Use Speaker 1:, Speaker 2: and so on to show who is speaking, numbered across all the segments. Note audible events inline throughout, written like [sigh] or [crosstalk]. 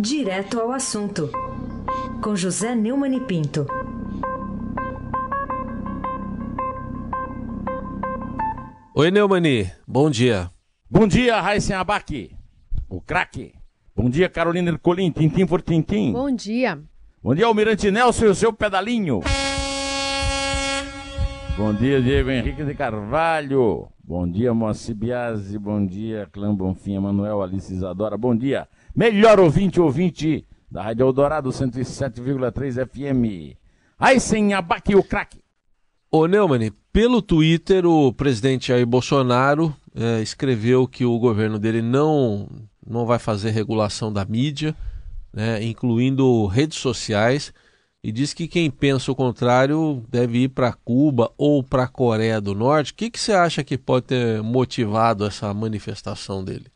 Speaker 1: Direto ao assunto, com José Neumann e Pinto.
Speaker 2: Oi, Neumani, bom dia.
Speaker 3: Bom dia, Raíssen Abac, o craque. Bom dia, Carolina Ercolim, tintim por tintim.
Speaker 4: Bom dia.
Speaker 3: Bom dia, Almirante Nelson e o seu pedalinho. Bom dia, Diego Henrique de Carvalho. Bom dia, Moacir Biasi. Bom dia, Clã Bonfim, Emanuel, Alice Isadora. Bom dia, melhor ouvinte, ouvinte da Rádio Eldorado 107,3 FM. Aí sem abaque o craque.
Speaker 2: Ô Neumann, pelo Twitter, o presidente Jair Bolsonaro é, escreveu que o governo dele não, não vai fazer regulação da mídia, né, incluindo redes sociais e diz que quem pensa o contrário deve ir para Cuba ou para a Coreia do Norte. O que, que você acha que pode ter motivado essa manifestação dele?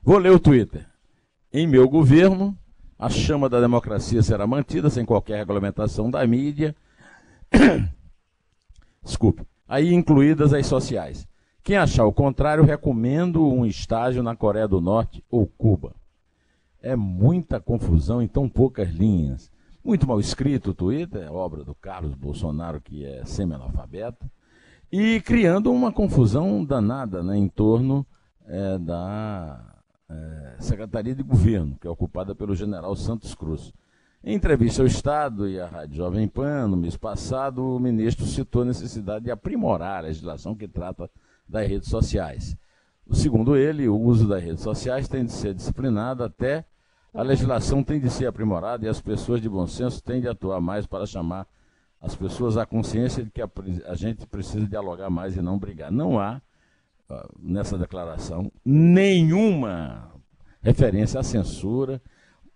Speaker 3: Vou ler o Twitter. Em meu governo, a chama da democracia será mantida sem qualquer regulamentação da mídia. [coughs] Desculpe. Aí incluídas as sociais. Quem achar o contrário, recomendo um estágio na Coreia do Norte ou Cuba. É muita confusão em tão poucas linhas. Muito mal escrito o Twitter, é obra do Carlos Bolsonaro, que é semi-analfabeto, e criando uma confusão danada né, em torno é, da é, Secretaria de Governo, que é ocupada pelo general Santos Cruz. Em entrevista ao Estado e à Rádio Jovem Pan, no mês passado, o ministro citou a necessidade de aprimorar a legislação que trata das redes sociais. Segundo ele, o uso das redes sociais tem de ser disciplinado até a legislação tem de ser aprimorada e as pessoas de bom senso têm de atuar mais para chamar as pessoas à consciência de que a, a gente precisa dialogar mais e não brigar. Não há, nessa declaração, nenhuma referência à censura.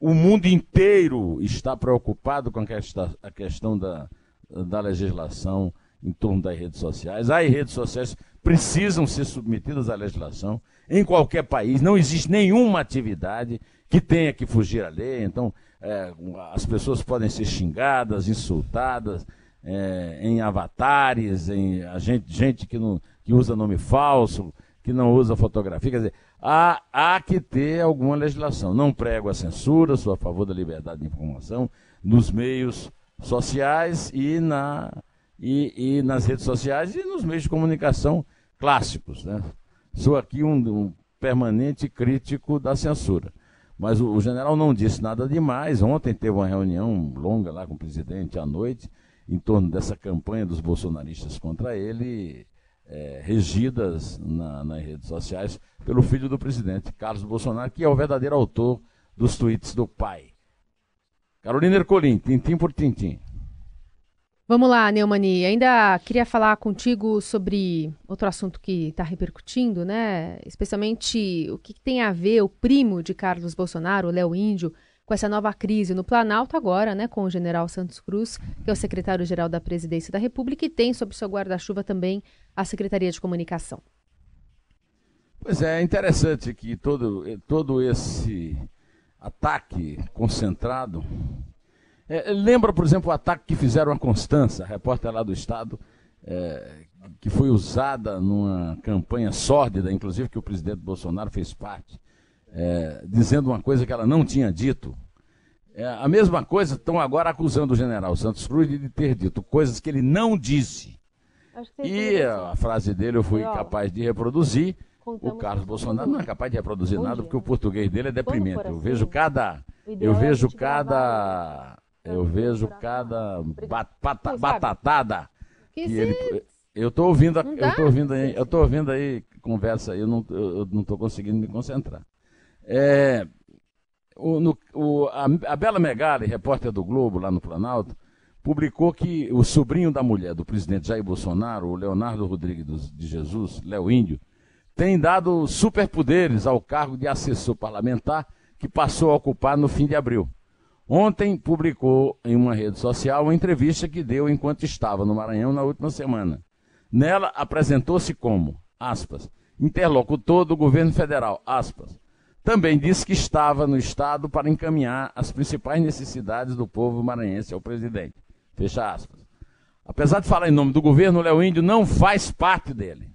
Speaker 3: O mundo inteiro está preocupado com a questão, a questão da, da legislação em torno das redes sociais. As redes sociais precisam ser submetidas à legislação em qualquer país. Não existe nenhuma atividade que tenha que fugir à lei. Então, é, as pessoas podem ser xingadas, insultadas, é, em avatares, em gente, gente que, não, que usa nome falso, que não usa fotografia. Quer dizer, há, há que ter alguma legislação. Não prego a censura, sou a favor da liberdade de informação nos meios sociais e, na, e, e nas redes sociais e nos meios de comunicação clássicos. Né? Sou aqui um, um permanente crítico da censura. Mas o, o, general não disse nada demais. Ontem teve uma reunião longa lá com o presidente à noite, em torno dessa campanha dos bolsonaristas contra ele, é, regidas na, nas redes sociais pelo filho do presidente, Carlos Bolsonaro, que é o verdadeiro autor dos tweets do pai. Carolina Ercolim, tintim por tintim.
Speaker 4: Vamos lá, Neumani. Ainda queria falar contigo sobre outro assunto que está repercutindo, né? Especialmente o que tem a ver o primo de Carlos Bolsonaro, Léo Índio, com essa nova crise no Planalto agora, né? Com o general Santos Cruz, que é o secretário-geral da Presidência da República e tem sob seu guarda-chuva também a Secretaria de Comunicação.
Speaker 3: Pois é, é interessante que todo, todo esse ataque concentrado é, lembra, por exemplo, o ataque que fizeram a Constança, a repórter lá do Estado, é, que foi usada numa campanha sórdida, inclusive que o presidente Bolsonaro fez parte, é, dizendo uma coisa que ela não tinha dito. É, a mesma coisa estão agora acusando o general Santos Cruz de ter dito coisas que ele não disse. E a frase dele eu fui capaz de reproduzir. O Carlos Bolsonaro não é capaz de reproduzir nada porque o português dele é deprimente. Eu vejo cada, eu vejo cada eu vejo cada batata, batatada que, ele. Eu estou ouvindo, eu tô ouvindo aí, eu tô ouvindo aí conversa aí, eu não, eu não estou conseguindo me concentrar. É, o, no, o, a, a Bela Megali, repórter do Globo lá no Planalto, publicou que o sobrinho da mulher do presidente Jair Bolsonaro, o Leonardo Rodrigues de Jesus, Léo Índio, tem dado superpoderes ao cargo de assessor parlamentar que passou a ocupar no fim de abril. Ontem publicou em uma rede social uma entrevista que deu enquanto estava no Maranhão na última semana. Nela apresentou-se como, aspas, interlocutor do governo federal, aspas. Também disse que estava no estado para encaminhar as principais necessidades do povo maranhense ao presidente. Fecha aspas. Apesar de falar em nome do governo, Léo Índio não faz parte dele.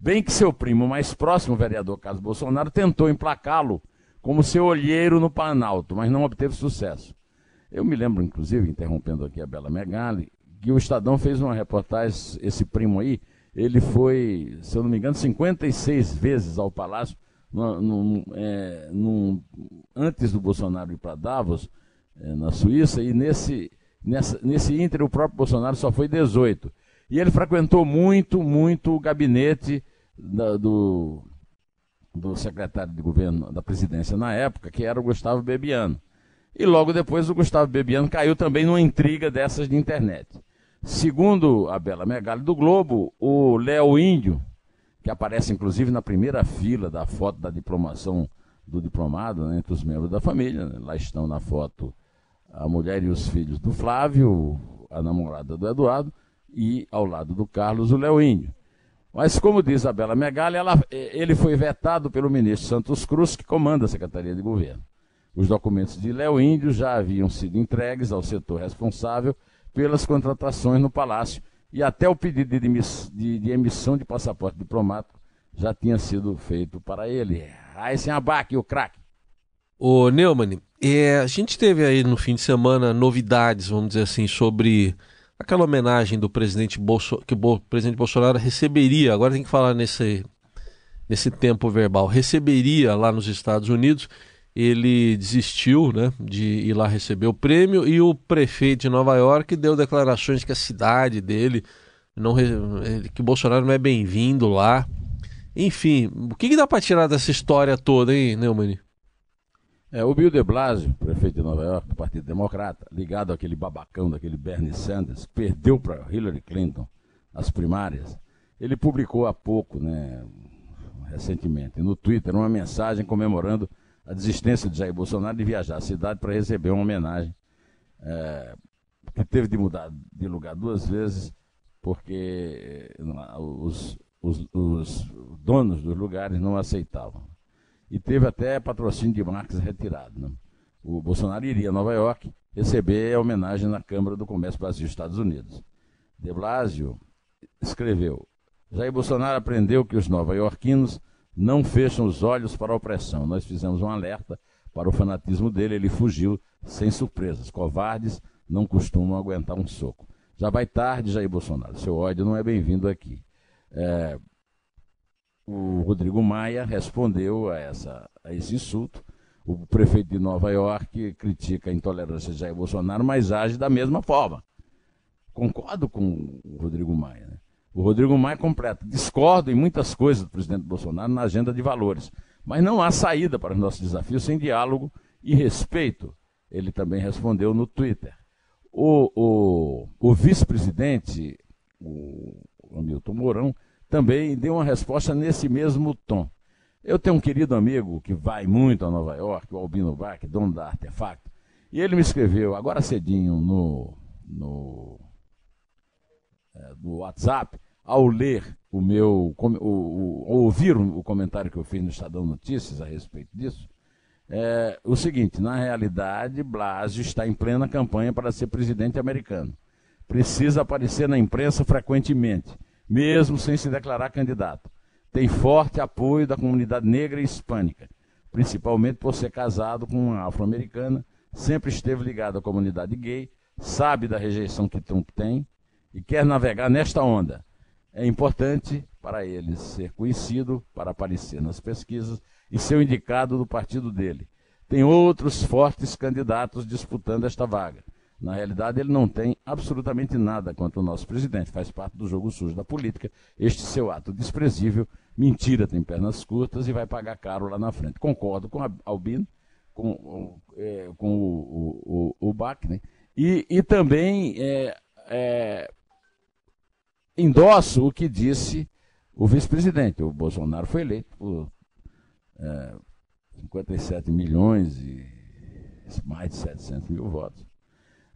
Speaker 3: Bem que seu primo mais próximo, o vereador Carlos Bolsonaro, tentou emplacá-lo como seu olheiro no Planalto, mas não obteve sucesso. Eu me lembro, inclusive, interrompendo aqui a Bela Megali, que o Estadão fez uma reportagem, esse primo aí, ele foi, se eu não me engano, 56 vezes ao Palácio, no, no, é, no, antes do Bolsonaro ir para Davos, é, na Suíça, e nesse, nessa, nesse ínter o próprio Bolsonaro só foi 18. E ele frequentou muito, muito o gabinete da, do, do secretário de governo da presidência na época, que era o Gustavo Bebiano. E logo depois o Gustavo Bebiano caiu também numa intriga dessas de internet. Segundo a Bela Megali do Globo, o Léo Índio, que aparece inclusive na primeira fila da foto da diplomação do diplomado, né, entre os membros da família, né, lá estão na foto a mulher e os filhos do Flávio, a namorada do Eduardo, e ao lado do Carlos, o Léo Índio. Mas, como diz a Bela Megali, ela, ele foi vetado pelo ministro Santos Cruz, que comanda a Secretaria de Governo. Os documentos de Léo Índio já haviam sido entregues ao setor responsável pelas contratações no Palácio e até o pedido de, de, emissão de passaporte diplomático já tinha sido feito para ele. Aí sem abaque, o craque.
Speaker 2: Ô Neumann, é, a gente teve aí no fim de semana novidades, vamos dizer assim, sobre aquela homenagem do presidente que o presidente Bolsonaro receberia, agora tem que falar nesse, nesse tempo verbal, receberia lá nos Estados Unidos. Ele desistiu né, de ir lá receber o prêmio e o prefeito de Nova York deu declarações que a cidade dele, não, que Bolsonaro não é bem-vindo lá. Enfim, o que, que dá para tirar dessa história toda, hein, Neumann?
Speaker 3: É, o Bill de Blasio, prefeito de Nova York, do Partido Democrata, ligado àquele babacão daquele Bernie Sanders, perdeu para Hillary Clinton as primárias, ele publicou há pouco, né, recentemente, no Twitter, uma mensagem comemorando a desistência de Jair Bolsonaro de viajar à cidade para receber uma homenagem, é, que teve de mudar de lugar duas vezes, porque os, os, os donos dos lugares não aceitavam e teve até patrocínio de marcas retirado. Né? O Bolsonaro iria a Nova York receber a homenagem na Câmara do Comércio Brasil-Estados Unidos. De Blasio escreveu: Jair Bolsonaro aprendeu que os nova-iorquinos não fecham os olhos para a opressão. Nós fizemos um alerta para o fanatismo dele, ele fugiu sem surpresas. Covardes não costumam aguentar um soco. Já vai tarde, Jair Bolsonaro. Seu ódio não é bem-vindo aqui. É, o Rodrigo Maia respondeu a, essa, a esse insulto. O prefeito de Nova York critica a intolerância de Jair Bolsonaro, mas age da mesma forma. Concordo com o Rodrigo Maia. Né? O Rodrigo Maia completa. Discordo em muitas coisas do presidente Bolsonaro na agenda de valores. Mas não há saída para os nossos desafios sem diálogo e respeito. Ele também respondeu no Twitter. O, o, o vice-presidente, o Hamilton Mourão, também deu uma resposta nesse mesmo tom. Eu tenho um querido amigo que vai muito a Nova York, o Albino Bach, dono da Artefacto, e ele me escreveu agora cedinho no, no, é, no WhatsApp, ao ler o meu, o, o, ouvir o comentário que eu fiz no Estadão Notícias a respeito disso, é, o seguinte: na realidade, Blasio está em plena campanha para ser presidente americano. Precisa aparecer na imprensa frequentemente mesmo sem se declarar candidato. Tem forte apoio da comunidade negra e hispânica, principalmente por ser casado com uma afro-americana, sempre esteve ligado à comunidade gay, sabe da rejeição que Trump tem e quer navegar nesta onda. É importante para ele ser conhecido, para aparecer nas pesquisas e ser o indicado do partido dele. Tem outros fortes candidatos disputando esta vaga. Na realidade, ele não tem absolutamente nada contra o nosso presidente. Faz parte do jogo sujo da política. Este seu ato desprezível, mentira tem pernas curtas e vai pagar caro lá na frente. Concordo com a Albino, com, é, com o, o, o, o Bach, né? e, e também é, é, endosso o que disse o vice-presidente. O Bolsonaro foi eleito por é, 57 milhões e mais de 700 mil votos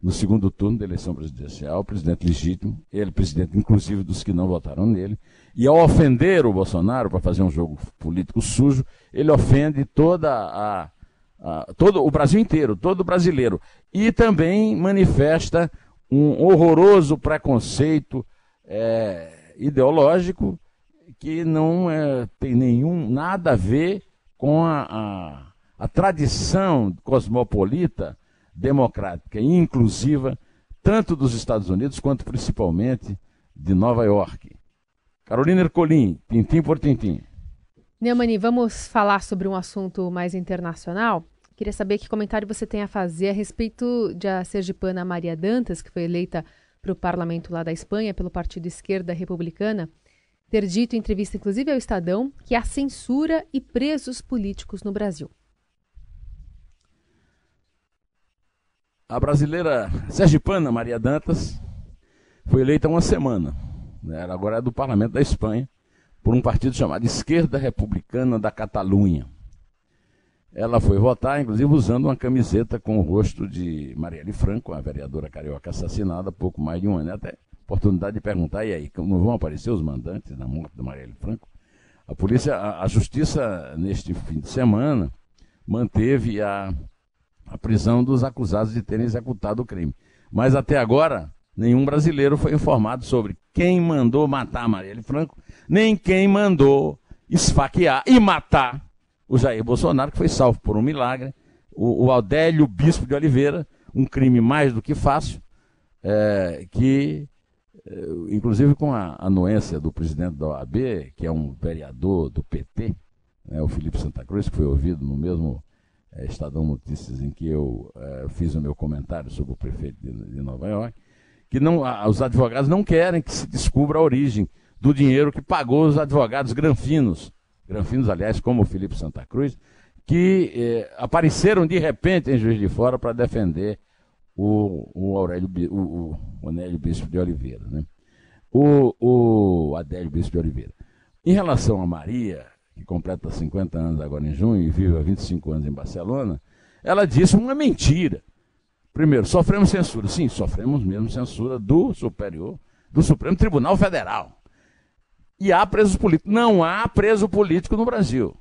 Speaker 3: no segundo turno da eleição presidencial, presidente legítimo, ele presidente inclusive dos que não votaram nele, e ao ofender o Bolsonaro para fazer um jogo político sujo, ele ofende toda a, a, todo o Brasil inteiro, todo brasileiro, e também manifesta um horroroso preconceito é, ideológico que não é, tem nenhum nada a ver com a, a, a tradição cosmopolita, democrática e inclusiva, tanto dos Estados Unidos quanto principalmente de Nova York. Carolina Ercolim, tintim por tintim.
Speaker 4: Neumani, vamos falar sobre um assunto mais internacional? Queria saber que comentário você tem a fazer a respeito de a sergipana Maria Dantas, que foi eleita para o parlamento lá da Espanha pelo Partido Esquerda Republicana, ter dito em entrevista, inclusive ao Estadão, que há censura e presos políticos no Brasil.
Speaker 3: A brasileira sergipana Maria Dantas foi eleita há uma semana. Né? Agora é do parlamento da Espanha, por um partido chamado Esquerda Republicana da Catalunha. Ela foi votar, inclusive, usando uma camiseta com o rosto de Marielle Franco, a vereadora carioca assassinada há pouco mais de um ano. Até oportunidade de perguntar, e aí, não vão aparecer os mandantes da morte de Marielle Franco? A polícia, a, a justiça, neste fim de semana, manteve a, a prisão dos acusados de terem executado o crime. Mas até agora, nenhum brasileiro foi informado sobre quem mandou matar Marielle Franco, nem quem mandou esfaquear e matar o Jair Bolsonaro, que foi salvo por um milagre, o, o Aldélio Bispo de Oliveira, um crime mais do que fácil, é, que eh, inclusive com a anuência do presidente da OAB, que é um vereador do PT, né, o Felipe Santa Cruz, que foi ouvido no mesmo é, Estadão Notícias em que eu é, fiz o meu comentário sobre o prefeito de, de Nova York, que não, a, os advogados não querem que se descubra a origem do dinheiro que pagou os advogados granfinos, granfinos, aliás, como o Felipe Santa Cruz, que eh, apareceram de repente em Juiz de Fora para defender o, o Aurélio o, o Onélio Bispo de Oliveira, né? O, o Adélio Bispo de Oliveira. Em relação a Maria, que completa 50 anos agora em junho e vive há 25 anos em Barcelona, ela disse uma mentira. Primeiro, sofremos censura. Sim, sofremos mesmo censura do superior, do Supremo Tribunal Federal. E há presos políticos. Não há preso político no Brasil.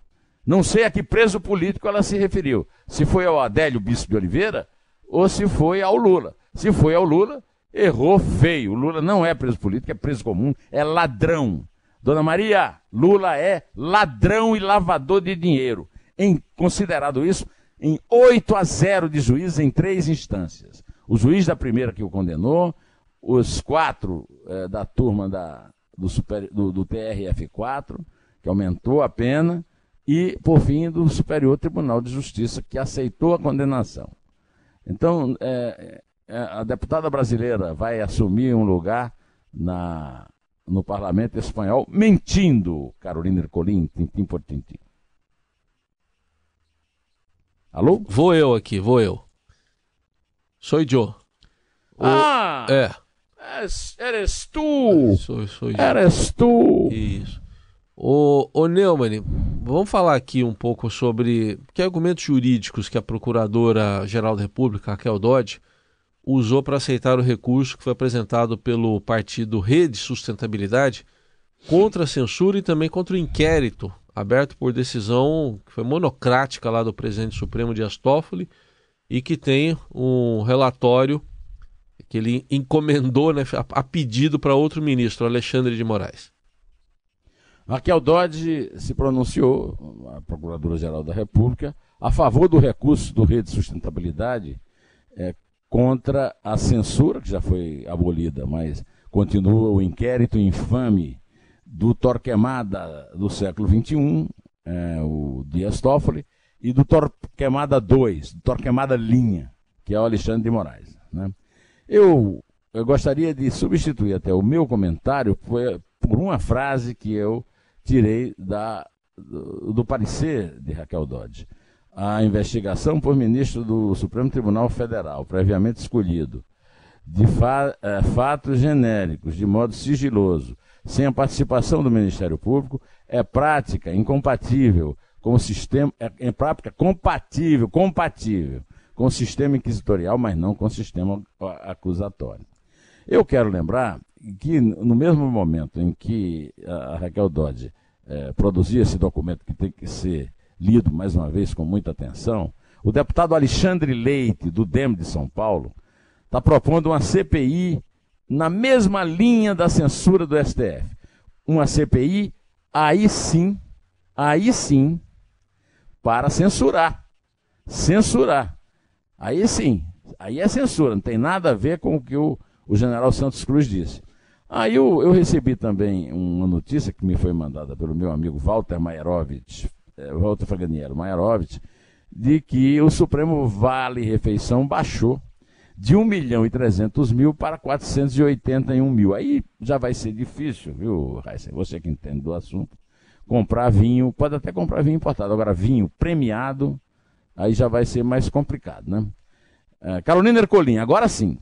Speaker 3: Não sei a que preso político ela se referiu. Se foi ao Adélio Bispo de Oliveira ou se foi ao Lula. Se foi ao Lula, errou feio. O Lula não é preso político, é preso comum, é ladrão. Dona Maria, Lula é ladrão e lavador de dinheiro. Em, considerado isso, em 8 a 0 de juízes em três instâncias. O juiz da primeira que o condenou, os quatro eh, da turma da, do, super, do, do TRF4, que aumentou a pena, e, por fim, do Superior Tribunal de Justiça, que aceitou a condenação. Então, é, é, a deputada brasileira vai assumir um lugar na, no parlamento espanhol mentindo, Carolina Ercolim, tintim por tintim.
Speaker 2: Alô? Vou eu aqui, vou eu. Sou Joe.
Speaker 3: Ah!
Speaker 2: É.
Speaker 3: Eres tu!
Speaker 2: Sou, sou eu.
Speaker 3: Eres tu!
Speaker 2: Isso. O, o Neumann, vamos falar aqui um pouco sobre que argumentos jurídicos que a Procuradora-Geral da República, Raquel Dodge, usou para aceitar o recurso que foi apresentado pelo partido Rede Sustentabilidade contra a censura e também contra o inquérito aberto por decisão que foi monocrática lá do presidente supremo de Toffoli e que tem um relatório que ele encomendou né, a pedido para outro ministro, Alexandre de Moraes.
Speaker 3: Raquel Dodge se pronunciou, a Procuradora-Geral da República, a favor do recurso do Rede Sustentabilidade é, contra a censura, que já foi abolida, mas continua o inquérito infame do Torquemada do século XXI, é, o Dias Toffoli, e do Torquemada II, do Torquemada Linha, que é o Alexandre de Moraes. Né? Eu, eu gostaria de substituir até o meu comentário por, uma frase que eu tirei da, do, do parecer de Raquel Dodge. A investigação por ministro do Supremo Tribunal Federal, previamente escolhido, de fa é, fatos genéricos, de modo sigiloso, sem a participação do Ministério Público, é prática incompatível com o sistema, é, é prática compatível, compatível com o sistema inquisitorial, mas não com o sistema acusatório. Eu quero lembrar que no mesmo momento em que a Raquel Dodge é, produzia esse documento que tem que ser lido mais uma vez com muita atenção, o deputado Alexandre Leite, do DEM de São Paulo, está propondo uma CPI na mesma linha da censura do STF. Uma CPI, aí sim, aí sim, para censurar censurar. Aí sim, aí é censura, não tem nada a ver com o que o, o general Santos Cruz disse. Aí eu, eu, recebi também uma notícia que me foi mandada pelo meu amigo Walter Maierovitch, é, Walter Faganiero Maierovitch, de que o Supremo Vale Refeição baixou de 1 milhão e 300 mil para 481 mil. Aí já vai ser difícil, viu, Raíssa? Você que entende do assunto, comprar vinho, pode até comprar vinho importado, agora vinho premiado, aí já vai ser mais complicado, né? Uh, Carolina Ercolim, agora sim.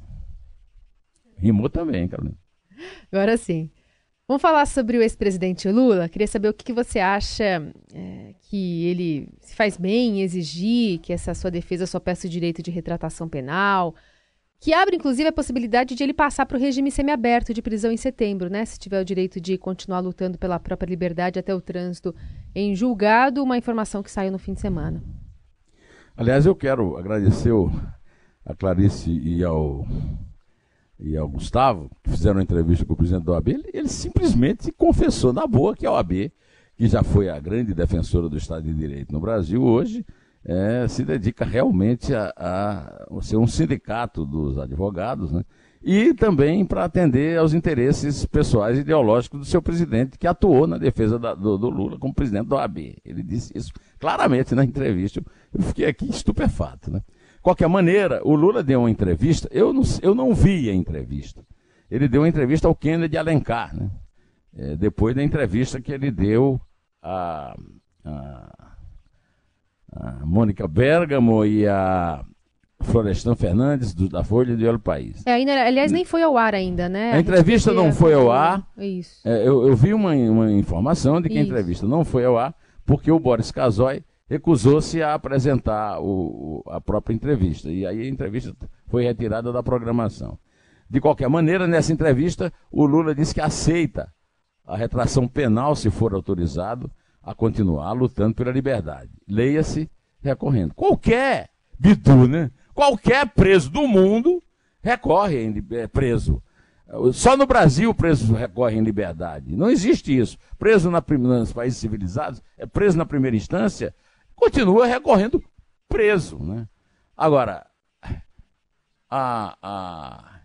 Speaker 3: Rimou também, Carolina.
Speaker 4: Agora sim. Vamos falar sobre o ex-presidente Lula. Queria saber o que, que você acha é, que ele se faz bem em exigir que essa sua defesa só peça o direito de retratação penal, que abre inclusive a possibilidade de ele passar para o regime semiaberto de prisão em setembro, né? Se tiver o direito de continuar lutando pela própria liberdade até o trânsito em julgado, uma informação que saiu no fim de semana.
Speaker 3: Aliás, eu quero agradecer a Clarice e ao e ao Gustavo, que fizeram uma entrevista com o presidente da OAB, ele, ele simplesmente confessou na boa que a OAB, que já foi a grande defensora do Estado de Direito no Brasil, hoje é, se dedica realmente a, a, ser um sindicato dos advogados, né? E também para atender aos interesses pessoais e ideológicos do seu presidente, que atuou na defesa da, do, do, Lula como presidente da OAB. Ele disse isso claramente na entrevista. Eu fiquei aqui estupefato. Né? qualquer maneira, o Lula deu uma entrevista, eu não, eu não vi a entrevista. Ele deu uma entrevista ao Kennedy Alencar, né? É, depois da entrevista que ele deu a, a, a Mônica Bergamo e a Florestan Fernandes, do, da Folha de Olho País.
Speaker 4: É, ainda, aliás, nem foi ao ar ainda, né?
Speaker 3: A, a entrevista não foi ao ar. Isso. É, eu, eu, vi uma, uma informação de que Isso. a entrevista não foi ao ar porque o Boris Casoy recusou-se a apresentar o, a própria entrevista. E aí a entrevista foi retirada da programação. De qualquer maneira, nessa entrevista, o Lula disse que aceita a retração penal, se for autorizado, a continuar lutando pela liberdade. Leia-se recorrendo. Qualquer bidu, né? Qualquer preso do mundo recorre em é, preso. Só no Brasil o preso recorre em liberdade. Não existe isso. Preso na, nos países civilizados, é preso na primeira instância, continua recorrendo preso. Né? Agora, a, a,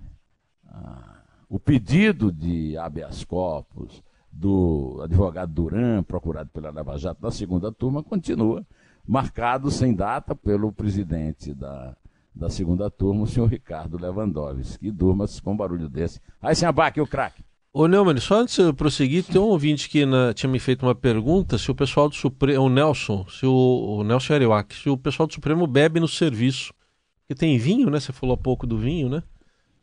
Speaker 3: a, o pedido de habeas corpus do advogado Duran, procurado pela Lava Jato da segunda turma, continua marcado sem data pelo presidente da, da segunda turma, o senhor Ricardo Lewandowski. E durma-se com um barulho desse. Aí, sem abaque, o craque.
Speaker 2: Ô Neumann, só antes de eu prosseguir, tem um ouvinte que na, tinha me feito uma pergunta se o pessoal do Supremo, o Nelson, se o, o Nelson Ariwak, se o pessoal do Supremo bebe no serviço. Porque tem vinho, né? Você falou há pouco do vinho, né?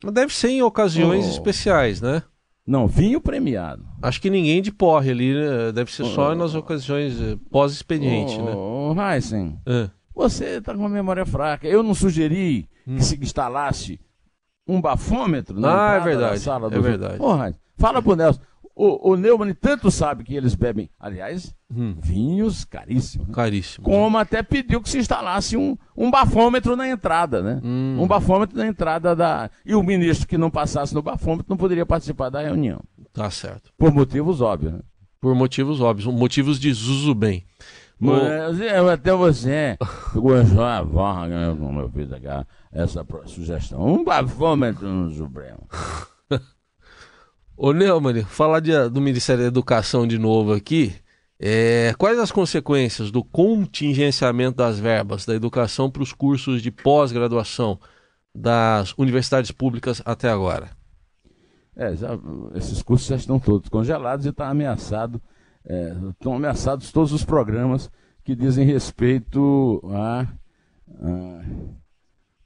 Speaker 2: Mas deve ser em ocasiões oh. especiais, né?
Speaker 3: Não, vinho premiado.
Speaker 2: Acho que ninguém de porre ali, né? Deve ser só oh. nas ocasiões eh, pós-expediente, oh, né?
Speaker 3: Ô, Heisen, é. Você tá com uma memória fraca. Eu não sugeri hum. que se instalasse um bafômetro
Speaker 2: na ah, é verdade, sala do... É verdade.
Speaker 3: Heisen, Fala pro Nelson. O, o Neumann tanto sabe que eles bebem, aliás, hum. vinhos caríssimos. Né?
Speaker 2: Caríssimo.
Speaker 3: Como até pediu que se instalasse um, um bafômetro na entrada, né? Hum. Um bafômetro na entrada da. E o ministro que não passasse no bafômetro não poderia participar da reunião.
Speaker 2: Tá certo.
Speaker 3: Por motivos óbvios, né?
Speaker 2: Por motivos óbvios, motivos de Zuzu bem.
Speaker 3: Mas, eu até você gostou a voz, como eu fiz aqui, essa sugestão. Um bafômetro no Supremo. [laughs]
Speaker 2: Ô Neumann, falar de, do Ministério da Educação de novo aqui. É, quais as consequências do contingenciamento das verbas da educação para os cursos de pós-graduação das universidades públicas até agora?
Speaker 3: É, já, esses cursos já estão todos congelados e está ameaçado, é, estão ameaçados todos os programas que dizem respeito a, a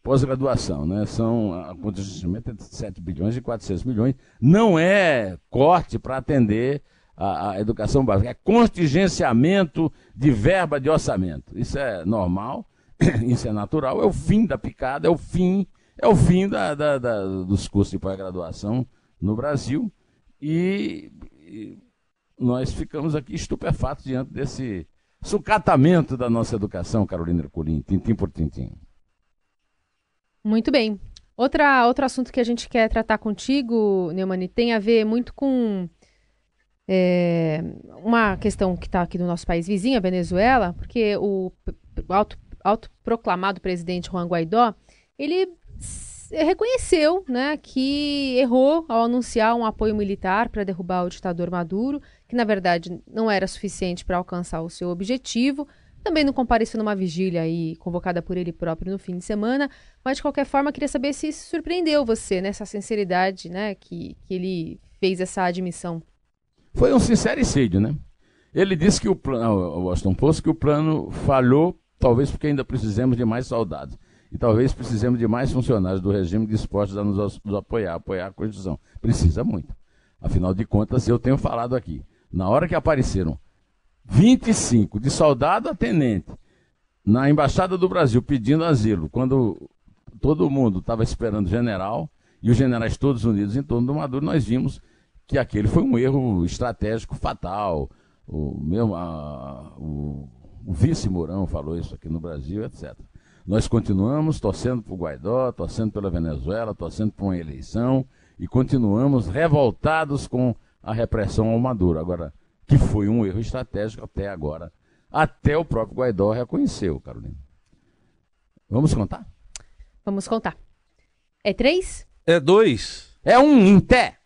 Speaker 3: pós-graduação, né? São a conta é de 7 bilhões e 400 milhões. Não é corte para atender a, a, educação básica, é contingenciamento de verba de orçamento. Isso é normal, [coughs] isso é natural, é o fim da picada, é o fim, é o fim da, da, da dos cursos de pós-graduação no Brasil. E, e nós ficamos aqui estupefatos diante desse sucatamento da nossa educação, Carolina Ercolim, tintim por tintim.
Speaker 4: Muito bem. Outra, outro assunto que a gente quer tratar contigo, Neumani, tem a ver muito com é, uma questão que está aqui no nosso país vizinho, a Venezuela, porque o alto, autoproclamado presidente Juan Guaidó, ele reconheceu né, que errou ao anunciar um apoio militar para derrubar o ditador Maduro, que na verdade não era suficiente para alcançar o seu objetivo. Também não compareceu numa vigília aí convocada por ele próprio no fim de semana, mas de qualquer forma queria saber se isso surpreendeu você, nessa né, sinceridade né, que, que ele fez essa admissão.
Speaker 3: Foi um sincericídio, né? Ele disse que o plano, o Washington Post, que o plano falhou, talvez porque ainda precisemos de mais soldados. E talvez precisemos de mais funcionários do regime dispostos a nos, nos apoiar, apoiar a Constituição. Precisa muito. Afinal de contas, eu tenho falado aqui, na hora que apareceram 25 de soldado a tenente na Embaixada do Brasil pedindo asilo, quando todo mundo estava esperando general e os generais todos unidos em torno do Maduro, nós vimos que aquele foi um erro estratégico fatal. O, meu, a, o, o vice Mourão falou isso aqui no Brasil, etc. Nós continuamos torcendo por Guaidó, torcendo pela Venezuela, torcendo por uma eleição e continuamos revoltados com a repressão ao Maduro. Agora, que foi um erro estratégico até agora, até o próprio Guaidó reconheceu, Carolina. Vamos contar?
Speaker 4: Vamos contar. É três?
Speaker 2: É dois.
Speaker 3: É um em pé.